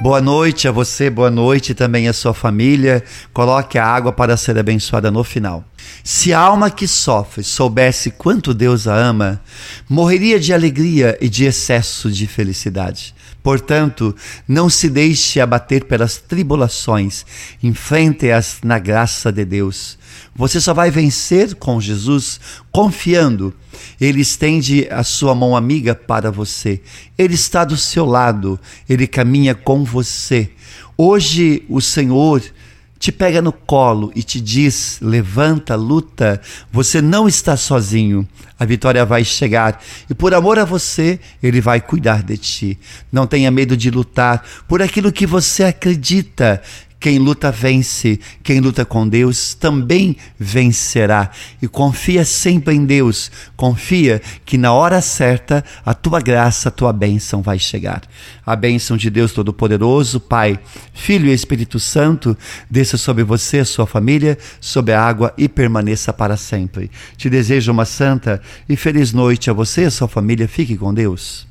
Boa noite a você, boa noite também à sua família. Coloque a água para ser abençoada no final. Se a alma que sofre soubesse quanto Deus a ama, morreria de alegria e de excesso de felicidade. Portanto, não se deixe abater pelas tribulações, enfrente-as na graça de Deus. Você só vai vencer com Jesus confiando. Ele estende a sua mão amiga para você. Ele está do seu lado. Ele caminha com você. Hoje o Senhor te pega no colo e te diz: levanta, luta, você não está sozinho, a vitória vai chegar e por amor a você, ele vai cuidar de ti. Não tenha medo de lutar por aquilo que você acredita quem luta vence, quem luta com Deus também vencerá. E confia sempre em Deus, confia que na hora certa a tua graça, a tua bênção vai chegar. A bênção de Deus Todo-Poderoso, Pai, Filho e Espírito Santo, desça sobre você, sua família, sobre a água e permaneça para sempre. Te desejo uma santa e feliz noite a você e sua família. Fique com Deus.